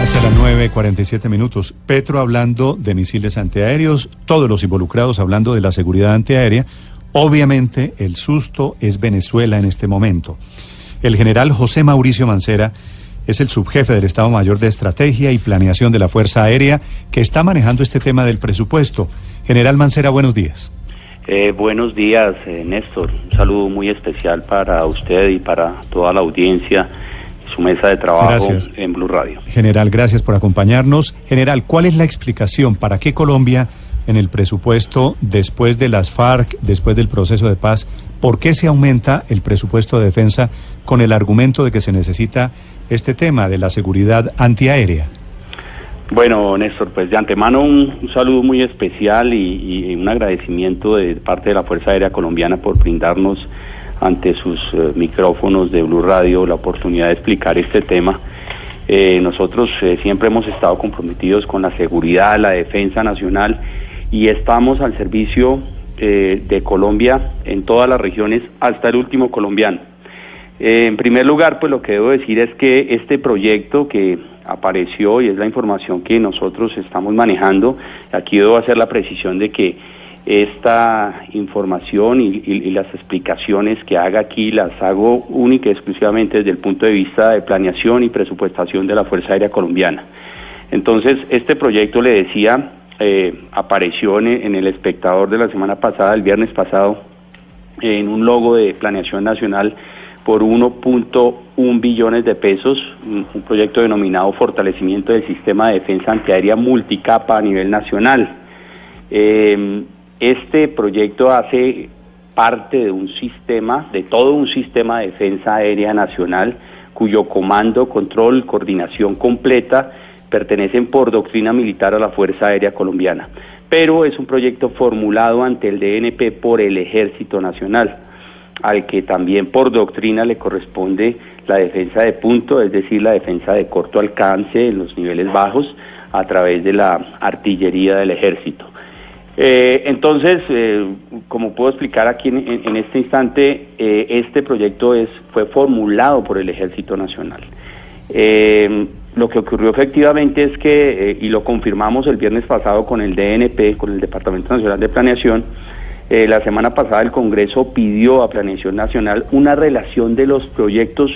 Hacia las 9.47 minutos, Petro hablando de misiles antiaéreos, todos los involucrados hablando de la seguridad antiaérea. Obviamente el susto es Venezuela en este momento. El general José Mauricio Mancera es el subjefe del Estado Mayor de Estrategia y Planeación de la Fuerza Aérea que está manejando este tema del presupuesto. General Mancera, buenos días. Eh, buenos días, eh, Néstor. Un saludo muy especial para usted y para toda la audiencia su mesa de trabajo en Blue Radio. General, gracias por acompañarnos. General, ¿cuál es la explicación para qué Colombia en el presupuesto después de las FARC, después del proceso de paz, por qué se aumenta el presupuesto de defensa con el argumento de que se necesita este tema de la seguridad antiaérea? Bueno, Néstor, pues de antemano un, saludo muy especial y, y, un agradecimiento de parte de la Fuerza Aérea Colombiana por brindarnos ante sus eh, micrófonos de Blue Radio la oportunidad de explicar este tema. Eh, nosotros eh, siempre hemos estado comprometidos con la seguridad, la defensa nacional y estamos al servicio de Colombia en todas las regiones hasta el último colombiano. en primer lugar, pues lo que debo decir es que este proyecto que apareció y es la información que nosotros estamos manejando, aquí debo hacer la precisión de que esta información y, las explicaciones que haga aquí las hago única y exclusivamente desde el punto de vista de planeación y presupuestación de la Fuerza Aérea Colombiana. Entonces, este proyecto, le decía, eh, apareció en, el espectador de la semana pasada, el viernes pasado, en un logo de planeación nacional por 1.1 billones de pesos, un, proyecto denominado Fortalecimiento del Sistema de Defensa Antiaérea Multicapa a nivel nacional. Eh, este proyecto hace parte de un sistema, de todo un sistema de defensa aérea nacional, cuyo comando, control, coordinación completa pertenecen por doctrina militar a la Fuerza Aérea Colombiana. Pero es un proyecto formulado ante el DNP por el Ejército Nacional, al que también por doctrina le corresponde la defensa de punto, es decir, la defensa de corto alcance en los niveles bajos a través de la artillería del ejército. Eh, entonces, eh, como puedo explicar aquí en, este instante, eh, este proyecto es, fue formulado por el Ejército Nacional. lo que ocurrió efectivamente es que, y lo confirmamos el viernes pasado con el DNP, con el Departamento Nacional de Planeación, la semana pasada el Congreso pidió a Planeación Nacional una relación de los proyectos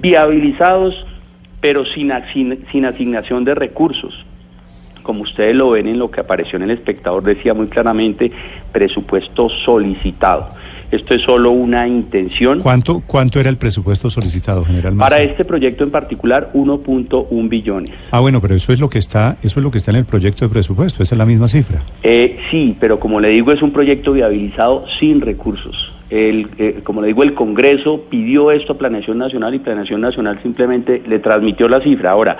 viabilizados, pero sin asignación de recursos como ustedes lo ven en lo que apareció en el espectador, decía muy claramente presupuesto solicitado. Esto es solo una intención. ¿Cuánto, cuánto era el presupuesto solicitado, general? Para este proyecto en particular, 1.1 billones. Ah, bueno, pero eso es lo que está, eso es lo que está en el proyecto de presupuesto. Esa es la misma cifra. Eh, sí, pero como le digo, es un proyecto viabilizado sin recursos. El, eh, como le digo, el Congreso pidió esto a Planeación Nacional y Planeación Nacional simplemente le transmitió la cifra. Ahora,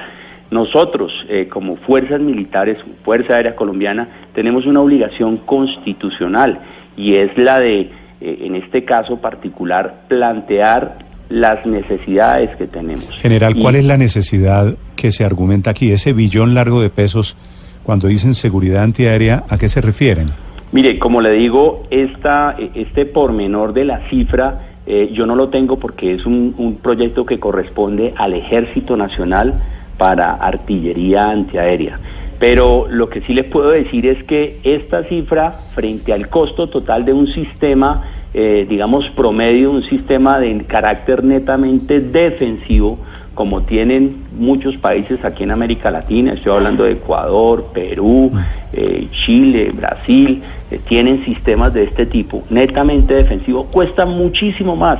nosotros, eh, como fuerzas militares, Fuerza Aérea Colombiana, tenemos una obligación constitucional y es la de, eh, en este caso particular, plantear las necesidades que tenemos. General, ¿cuál es la necesidad que se argumenta aquí? Ese billón largo de pesos, cuando dicen seguridad antiaérea, ¿a qué se refieren? Mire, como le digo, esta, este pormenor de la cifra eh, yo no lo tengo porque es un, un proyecto que corresponde al Ejército Nacional para artillería antiaérea. Pero lo que sí les puedo decir es que esta cifra, frente al costo total de un sistema, eh, digamos promedio, un sistema de carácter netamente defensivo, como tienen muchos países aquí en América Latina, estoy hablando de Ecuador, Perú, eh, Chile, Brasil, eh, tienen sistemas de este tipo, netamente defensivo, cuesta muchísimo más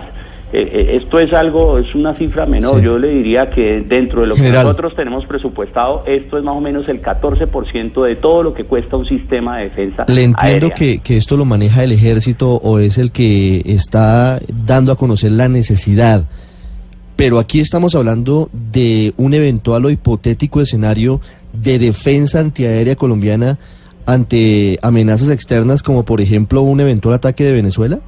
eh, eh, esto es algo, es una cifra menor. Yo le diría que dentro de lo que nosotros tenemos presupuestado, esto es más o menos el 14% de todo lo que cuesta un sistema de defensa. Le entiendo que, que esto lo maneja el ejército o es el que está dando a conocer la necesidad. Pero aquí estamos hablando de un eventual o hipotético escenario de defensa antiaérea colombiana ante amenazas externas como por ejemplo un eventual ataque de Venezuela.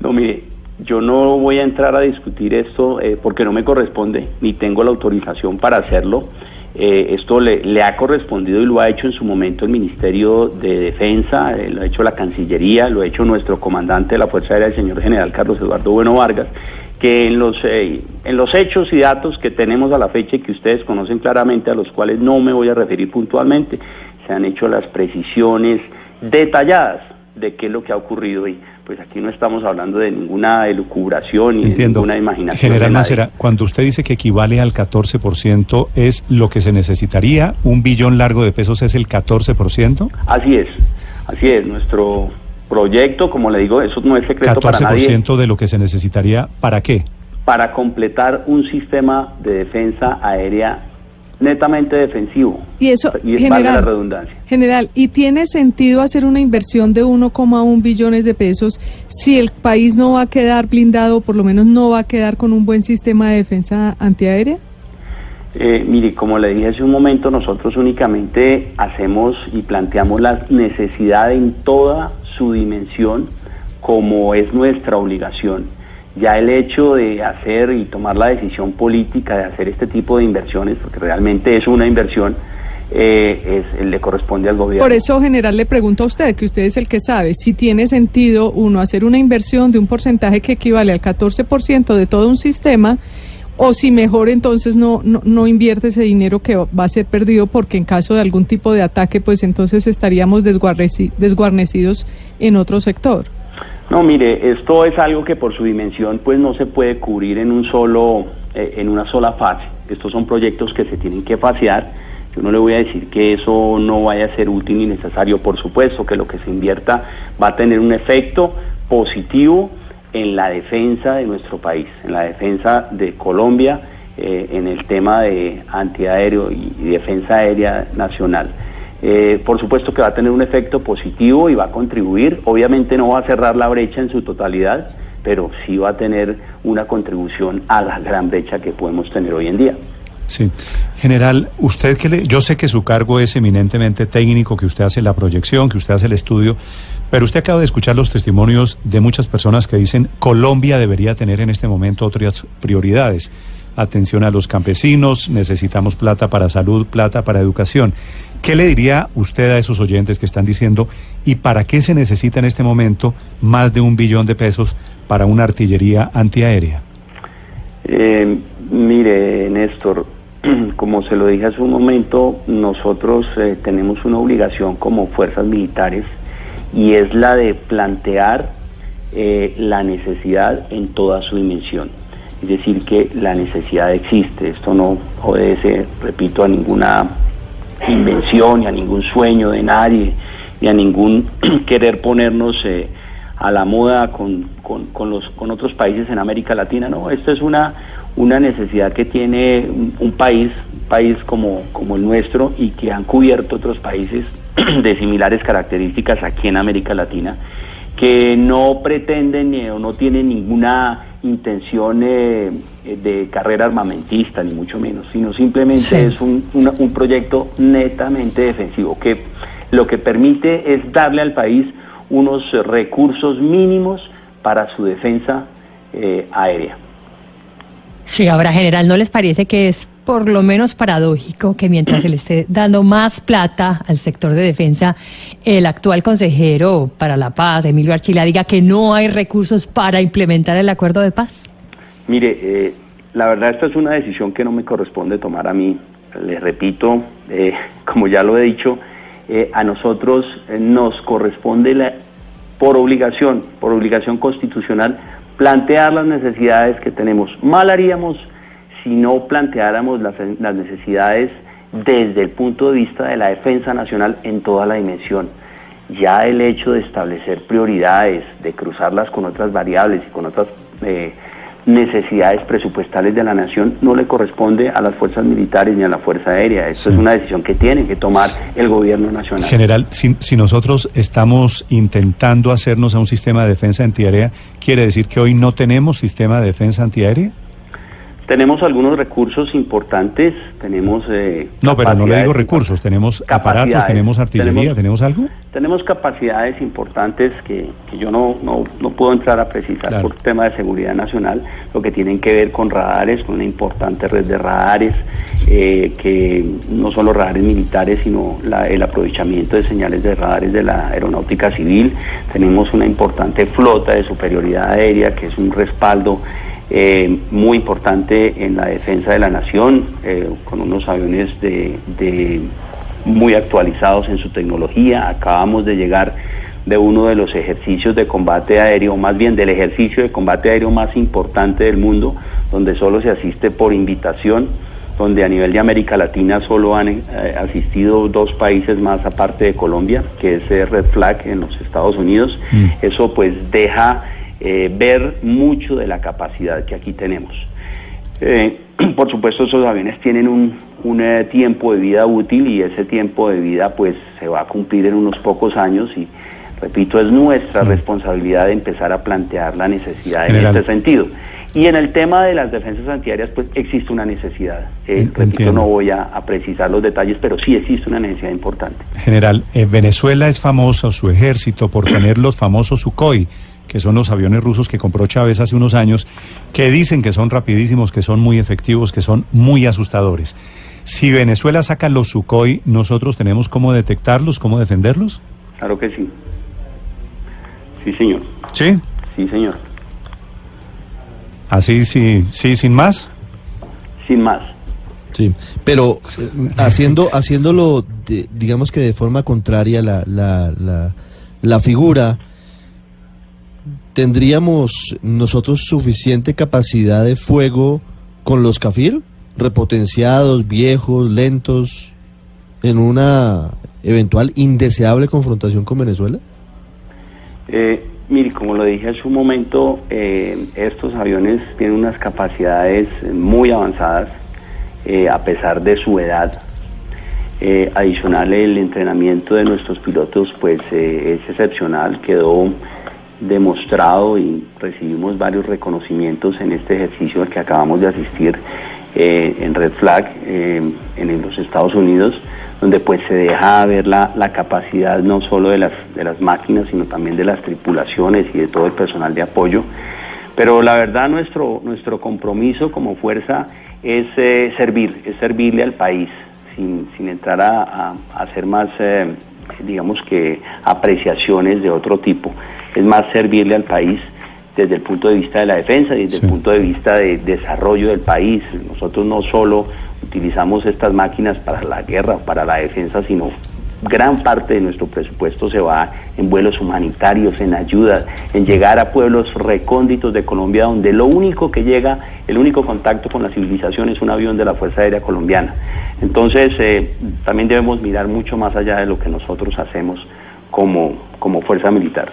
No, mire, yo no voy a entrar a discutir esto eh, porque no me corresponde, ni tengo la autorización para hacerlo. Eh, esto le, ha correspondido y lo ha hecho en su momento el Ministerio de Defensa, eh, lo ha hecho la Cancillería, lo ha hecho nuestro comandante de la Fuerza Aérea, el señor general Carlos Eduardo Bueno Vargas, que en los, eh, en los hechos y datos que tenemos a la fecha y que ustedes conocen claramente, a los cuales no me voy a referir puntualmente, se han hecho las precisiones detalladas de qué es lo que ha ocurrido y pues aquí no estamos hablando de ninguna elucubración ni de ninguna imaginación. General Macera, cuando usted dice que equivale al 14%, ¿es lo que se necesitaría? ¿Un billón largo de pesos es el 14%? Así es, así es. Nuestro proyecto, como le digo, eso no es secreto para nadie. ¿14% de lo que se necesitaría para qué? Para completar un sistema de defensa aérea netamente defensivo. Y eso, y general, la redundancia. General, ¿y tiene sentido hacer una inversión de 1,1 billones de pesos si el país no va a quedar blindado, por lo menos no va a quedar con un buen sistema de defensa antiaérea? Eh, mire, como le dije hace un momento, nosotros únicamente hacemos y planteamos la necesidad en toda su dimensión como es nuestra obligación. Ya el hecho de hacer y tomar la decisión política de hacer este tipo de inversiones, porque realmente es una inversión, eh, es, le corresponde al gobierno. Por eso, general, le pregunto a usted, que usted es el que sabe, si tiene sentido, uno, hacer una inversión de un porcentaje que equivale al 14% de todo un sistema, o si mejor entonces no, no, no, invierte ese dinero que va a ser perdido porque en caso de algún tipo de ataque, pues entonces estaríamos desguarnecidos en otro sector. No, mire, esto es algo que por su dimensión pues no se puede cubrir en un solo, eh, en una sola fase. Estos son proyectos que se tienen que fasear. Yo no le voy a decir que eso no vaya a ser útil ni necesario, por supuesto, que lo que se invierta va a tener un efecto positivo en la defensa de nuestro país, en la defensa de Colombia, eh, en el tema de antiaéreo y, y defensa aérea nacional. Eh, por supuesto que va a tener un efecto positivo y va a contribuir. Obviamente no va a cerrar la brecha en su totalidad, pero sí va a tener una contribución a la gran brecha que podemos tener hoy en día. Sí. General, usted que le, yo sé que su cargo es eminentemente técnico, que usted hace la proyección, que usted hace el estudio, pero usted acaba de escuchar los testimonios de muchas personas que dicen Colombia debería tener en este momento otras prioridades. Atención a los campesinos, necesitamos plata para salud, plata para educación. ¿Qué le diría usted a esos oyentes que están diciendo y para qué se necesita en este momento más de un billón de pesos para una artillería antiaérea? Eh, mire, Néstor, como se lo dije hace un momento, nosotros eh, tenemos una obligación como fuerzas militares y es la de plantear eh, la necesidad en toda su dimensión. Es decir, que la necesidad existe. Esto no obedece, repito, a ninguna invención, ni a ningún sueño de nadie, ni a ningún querer ponernos eh, a la moda con, con, con, los, con otros países en América Latina. No, esto es una, una necesidad que tiene un, país, un país como, como el nuestro y que han cubierto otros países de similares características aquí en América Latina, que no pretenden o no tienen ninguna intención eh, de carrera armamentista, ni mucho menos, sino simplemente sí. es un, una, un proyecto netamente defensivo, que lo que permite es darle al país unos recursos mínimos para su defensa eh, aérea. Sí, ahora, general, ¿no les parece que es por lo menos paradójico que mientras se le esté dando más plata al sector de defensa, el actual consejero para la paz, Emilio Archila, diga que no hay recursos para implementar el acuerdo de paz? Mire, eh, la verdad esta es una decisión que no me corresponde tomar a mí. Les repito, eh, como ya lo he dicho, eh, a nosotros nos corresponde la, por obligación, por obligación constitucional, plantear las necesidades que tenemos. Mal haríamos si no planteáramos las, necesidades desde el punto de vista de la defensa nacional en toda la dimensión. Ya el hecho de establecer prioridades, de cruzarlas con otras variables y con otras eh, necesidades presupuestales de la nación no le corresponde a las fuerzas militares ni a la Fuerza Aérea. Esto sí. es una decisión que tiene que tomar el gobierno nacional. General, si, si, nosotros estamos intentando hacernos a un sistema de defensa antiaérea, ¿quiere decir que hoy no tenemos sistema de defensa antiaérea? Tenemos algunos recursos importantes, tenemos... Eh, no, pero no le digo recursos, tenemos aparatos, tenemos artillería, tenemos, ¿tenemos, algo? Tenemos capacidades importantes que, que yo no, no, no, puedo entrar a precisar claro. por tema de seguridad nacional, lo que tienen que ver con radares, con una importante red de radares, eh, que no solo radares militares, sino la, el aprovechamiento de señales de radares de la aeronáutica civil. Tenemos una importante flota de superioridad aérea, que es un respaldo eh, muy importante en la defensa de la nación, eh, con unos aviones de, de muy actualizados en su tecnología. Acabamos de llegar de uno de los ejercicios de combate aéreo, más bien del ejercicio de combate aéreo más importante del mundo, donde solo se asiste por invitación, donde a nivel de América Latina solo han eh, asistido dos países más aparte de Colombia, que es Red Flag en los Estados Unidos. Mm. Eso pues deja eh, ver mucho de la capacidad que aquí tenemos. Eh, por supuesto, esos aviones tienen un, un eh, tiempo de vida útil y ese tiempo de vida pues se va a cumplir en unos pocos años y repito, es nuestra Mm. responsabilidad de empezar a plantear la necesidad General. en este sentido. Y en el tema de las defensas antiaéreas, pues existe una necesidad. Eh, repito, no voy a, a precisar los detalles, pero sí existe una necesidad importante. General, eh, Venezuela es famosa, su ejército, por tener los famosos Sukhoi, que son los aviones rusos que compró Chávez hace unos años, que dicen que son rapidísimos, que son muy efectivos, que son muy asustadores. Si Venezuela saca los Sukhoi, ¿nosotros tenemos cómo detectarlos, cómo defenderlos? Claro que sí. Sí, señor. Sí. Sí, señor. Así, sí, sí, sin más. Sin más. Sí, pero eh, haciendo, haciéndolo, de- digamos que de forma contraria la, la, la, la figura, ¿tendríamos nosotros suficiente capacidad de fuego con los Cafir? Repotenciados, viejos, lentos, en una eventual indeseable confrontación con Venezuela? Eh, mire, como lo dije hace un momento, eh, estos aviones tienen unas capacidades muy avanzadas, eh, a pesar de su edad. Eh, adicional, el entrenamiento de nuestros pilotos pues es excepcional, quedó demostrado y recibimos varios reconocimientos en este ejercicio al que acabamos de asistir eh, en Red Flag eh, en los Estados Unidos, donde pues se deja ver la, la capacidad no solo de las, de las máquinas, sino también de las tripulaciones y de todo el personal de apoyo. Pero la verdad nuestro, nuestro compromiso como fuerza es eh, servir, es servirle al país, sin, sin entrar a, a- hacer más, eh, digamos que, apreciaciones de otro tipo. Es más servirle al país desde el punto de vista de la defensa y desde Sí. el punto de vista de desarrollo del país. Nosotros no solo utilizamos estas máquinas para la guerra, para la defensa, sino gran parte de nuestro presupuesto se va en vuelos humanitarios, en ayuda, en llegar a pueblos recónditos de Colombia donde lo único que llega, el único contacto con la civilización es un avión de la Fuerza Aérea Colombiana. Entonces, eh, también debemos mirar mucho más allá de lo que nosotros hacemos como, como fuerza militar.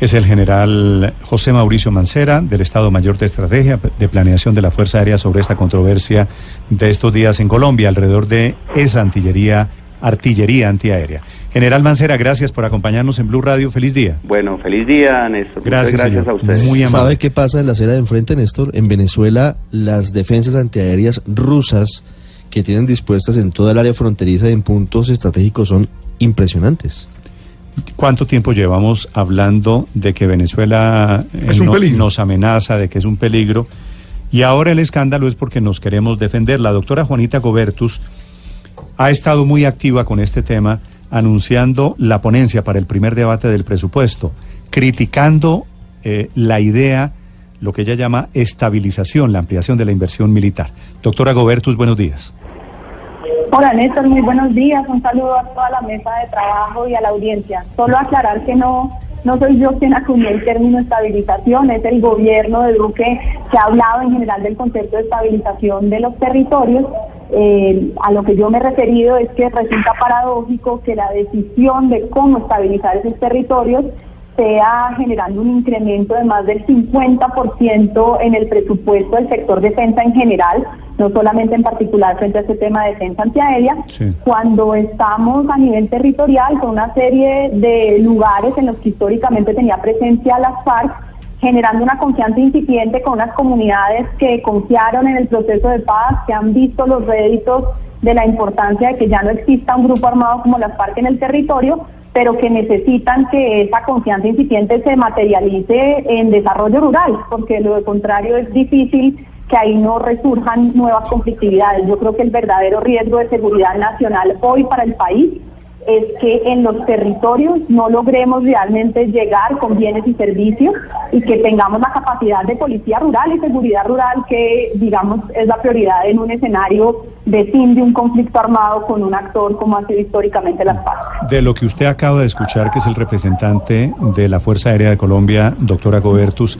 Es el general José Mauricio Mancera, del Estado Mayor de Estrategia de Planeación de la Fuerza Aérea, sobre esta controversia de estos días en Colombia alrededor de esa artillería, artillería antiaérea. General Mancera, gracias por acompañarnos en Blue Radio. Feliz día. Bueno, feliz día, Néstor. Gracias, gracias señor. a ustedes. Muy amable. ¿Sabe qué pasa en la acera de enfrente, Néstor? En Venezuela, las defensas antiaéreas rusas que tienen dispuestas en toda el área fronteriza y en puntos estratégicos son impresionantes. ¿Cuánto tiempo llevamos hablando de que Venezuela eh, no- nos amenaza, de que es un peligro? Y ahora el escándalo es porque nos queremos defender. La doctora Juanita Gobertus ha estado muy activa con este tema, anunciando la ponencia para el primer debate del presupuesto, criticando eh, la idea, lo que ella llama estabilización, la ampliación de la inversión militar. Doctora Gobertus, buenos días. Hola Néstor, muy buenos días. Un saludo a toda la mesa de trabajo y a la audiencia. Solo aclarar que no, no soy yo quien acuñó el término estabilización, es el gobierno de Duque que ha hablado en general del concepto de estabilización de los territorios. Eh, a lo que yo me he referido es que resulta paradójico que la decisión de cómo estabilizar esos territorios sea generando un incremento de más del 50% en el presupuesto del sector defensa en general, no solamente en particular frente a este tema de defensa antiaérea, Sí. cuando estamos a nivel territorial con una serie de lugares en los que históricamente tenía presencia las FARC, generando una confianza incipiente con unas comunidades que confiaron en el proceso de paz, que han visto los réditos de la importancia de que ya no exista un grupo armado como las FARC en el territorio, pero que necesitan que esa confianza incipiente se materialice en desarrollo rural, porque lo contrario es difícil que ahí no resurjan nuevas conflictividades. Yo creo que el verdadero riesgo de seguridad nacional hoy para el país es que en los territorios no logremos realmente llegar con bienes y servicios y que tengamos la capacidad de policía rural y seguridad rural que, digamos, es la prioridad en un escenario de fin de un conflicto armado con un actor como ha sido históricamente las partes. De lo que usted acaba de escuchar, que es el representante de la Fuerza Aérea de Colombia, doctora Gobertus,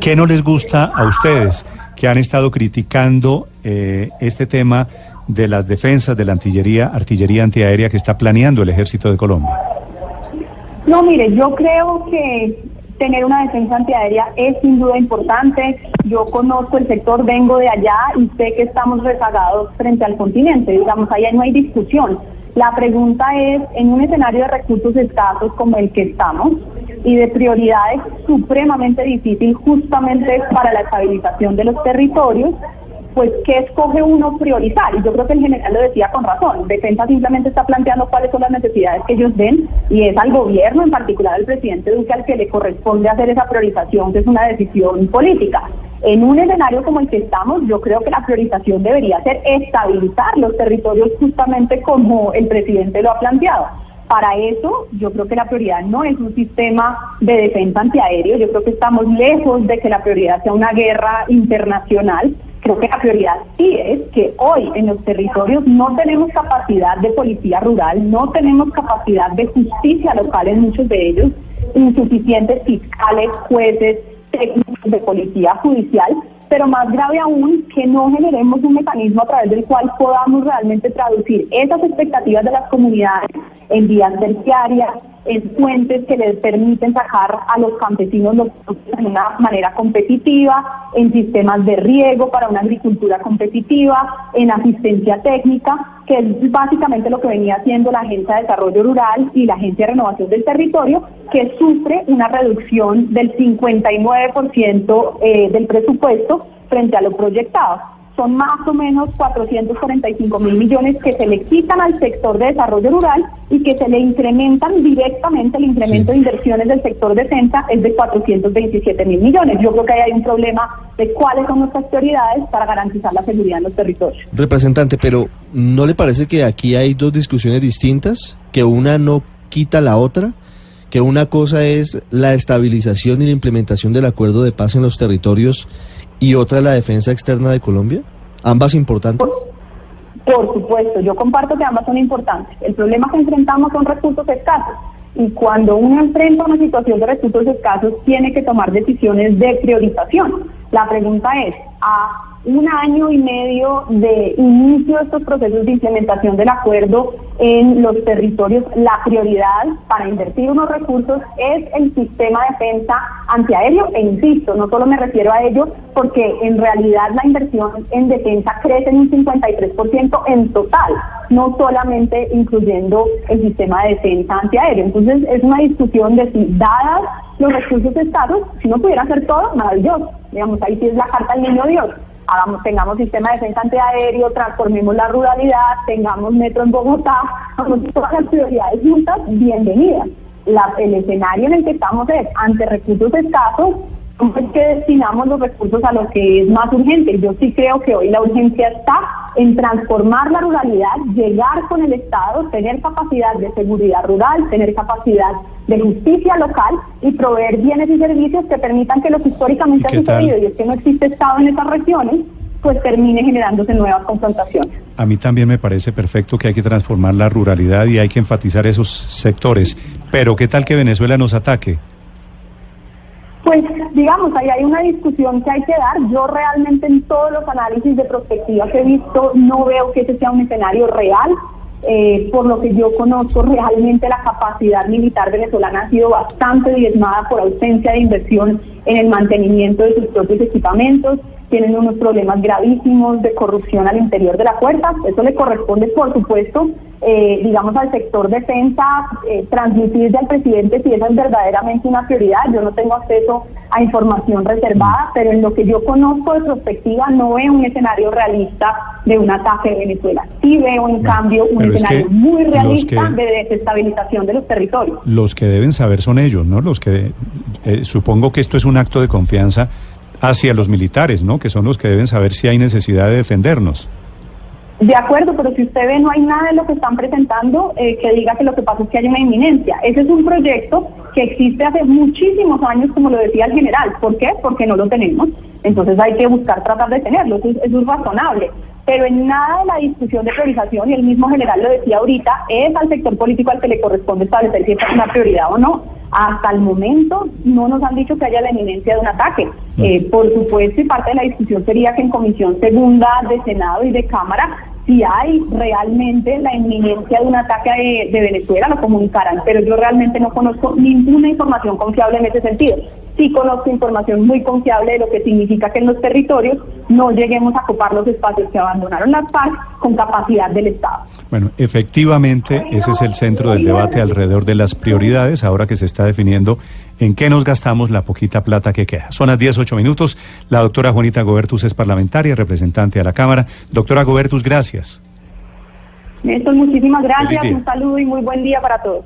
¿qué no les gusta a ustedes que han estado criticando eh, este tema? De las defensas de la artillería, artillería antiaérea que está planeando el ejército de Colombia? No, mire, yo creo que tener una defensa antiaérea es sin duda importante. Yo conozco el sector, vengo de allá y sé que estamos rezagados frente al continente. Digamos, allá no hay discusión. La pregunta es, en un escenario de recursos escasos como el que estamos y de prioridades supremamente difícil justamente para la estabilización de los territorios, pues ¿qué escoge uno priorizar? Y yo creo que el general lo decía con razón. Defensa simplemente está planteando cuáles son las necesidades que ellos ven y es al gobierno, en particular al presidente Duque, al que le corresponde hacer esa priorización, que es una decisión política. En un escenario como el que estamos, yo creo que la priorización debería ser estabilizar los territorios justamente como el presidente lo ha planteado. Para eso, yo creo que la prioridad no es un sistema de defensa antiaéreo, yo creo que estamos lejos de que la prioridad sea una guerra internacional, Creo que la prioridad sí es que hoy en los territorios no tenemos capacidad de policía rural, no tenemos capacidad de justicia local en muchos de ellos, insuficientes fiscales, jueces, técnicos de policía judicial, pero más grave aún que no generemos un mecanismo a través del cual podamos realmente traducir esas expectativas de las comunidades en vías terciarias, en fuentes que les permiten sacar a los campesinos los de una manera competitiva, en sistemas de riego para una agricultura competitiva, en asistencia técnica, que es básicamente lo que venía haciendo la Agencia de Desarrollo Rural y la Agencia de Renovación del Territorio, que sufre una reducción del 59% eh, del presupuesto frente a lo proyectado son más o menos 445 mil millones que se le quitan al sector de desarrollo rural y que se le incrementan directamente el incremento de inversiones del sector defensa es de 427 mil millones. Yo creo que ahí hay un problema de cuáles son nuestras prioridades para garantizar la seguridad en los territorios. Representante, pero ¿no le parece que aquí hay dos discusiones distintas? Que una no quita la otra que una cosa es la estabilización y la implementación del acuerdo de paz en los territorios y otra la defensa externa de Colombia? ¿Ambas importantes? Por, supuesto, yo comparto que ambas son importantes. El problema que enfrentamos son recursos escasos y cuando uno enfrenta una situación de recursos escasos tiene que tomar decisiones de priorización. La pregunta es, ¿a un año y medio de inicio de estos procesos de implementación del acuerdo en los territorios, la prioridad para invertir unos recursos es el sistema de defensa antiaéreo. E insisto, no solo me refiero a ello, porque en realidad la inversión en defensa crece en un 53% en total, no solamente incluyendo el sistema de defensa antiaéreo. Entonces es una discusión de si, dadas los recursos estados, si no pudiera hacer todo, maravilloso. Digamos, ahí sí es la carta del niño Dios hagamos, tengamos sistema de defensa antiaéreo, transformemos la ruralidad, tengamos metro en Bogotá, todas las prioridades juntas, bienvenidas. el escenario en el que estamos es ante recursos escasos, es que destinamos los recursos a lo que es más urgente. Yo sí creo que hoy la urgencia está en transformar la ruralidad, llegar con el Estado, tener capacidad de seguridad rural, tener capacidad de justicia local y proveer bienes y servicios que permitan que lo que históricamente ha sucedido, y es que no existe Estado en esas regiones, pues termine generándose nuevas confrontaciones. A mí también me parece perfecto que hay que transformar la ruralidad y hay que enfatizar esos sectores. Pero ¿qué tal que Venezuela nos ataque? Pues digamos, ahí hay una discusión que hay que dar. Yo realmente en todos los análisis de prospectiva que he visto no veo que ese sea un escenario real. Eh, por lo que yo conozco, realmente la capacidad militar venezolana ha sido bastante diezmada por ausencia de inversión en el mantenimiento de sus propios equipamientos. Tienen unos problemas gravísimos de corrupción al interior de la fuerza. Eso le corresponde, por supuesto, eh, digamos, al sector defensa, eh, transmitirle al presidente si esa es verdaderamente una prioridad. Yo no tengo acceso a información reservada, pero en lo que yo conozco de perspectiva no veo un escenario realista de un ataque de Venezuela. Sí veo, en cambio, un escenario muy realista de desestabilización de los territorios. Los que deben saber son ellos, ¿no? Los que eh, supongo que esto es un acto de confianza hacia los militares, ¿no? Que son los que deben saber si hay necesidad de defendernos. De acuerdo, pero si usted ve, no hay nada de lo que están presentando eh, que diga que lo que pasa es que hay una inminencia. Ese es un proyecto que existe hace muchísimos años, como lo decía el general. ¿Por qué? Porque no lo tenemos. Entonces hay que buscar tratar de tenerlo. Eso es, eso es razonable. Pero en nada de la discusión de priorización, y el mismo general lo decía ahorita, es al sector político al que le corresponde establecer si esta es una prioridad o no. Hasta el momento no nos han dicho que haya la inminencia de un ataque. Eh, por supuesto, y parte de la discusión sería que en Comisión Segunda de Senado y de Cámara, si hay realmente la inminencia de un ataque de, de Venezuela, lo comunicarán. Pero yo realmente no conozco ninguna información confiable en ese sentido sí conozco información muy confiable de lo que significa que en los territorios no lleguemos a ocupar los espacios que abandonaron las FARC con capacidad del Estado. Bueno, efectivamente, ese es el centro del debate alrededor de las prioridades, ahora que se está definiendo en qué nos gastamos la poquita plata que queda. Son las 18 minutos. La doctora Juanita Gobertus es parlamentaria, representante de la Cámara. Doctora Gobertus, gracias. Néstor, muchísimas gracias. Un saludo y muy buen día para todos.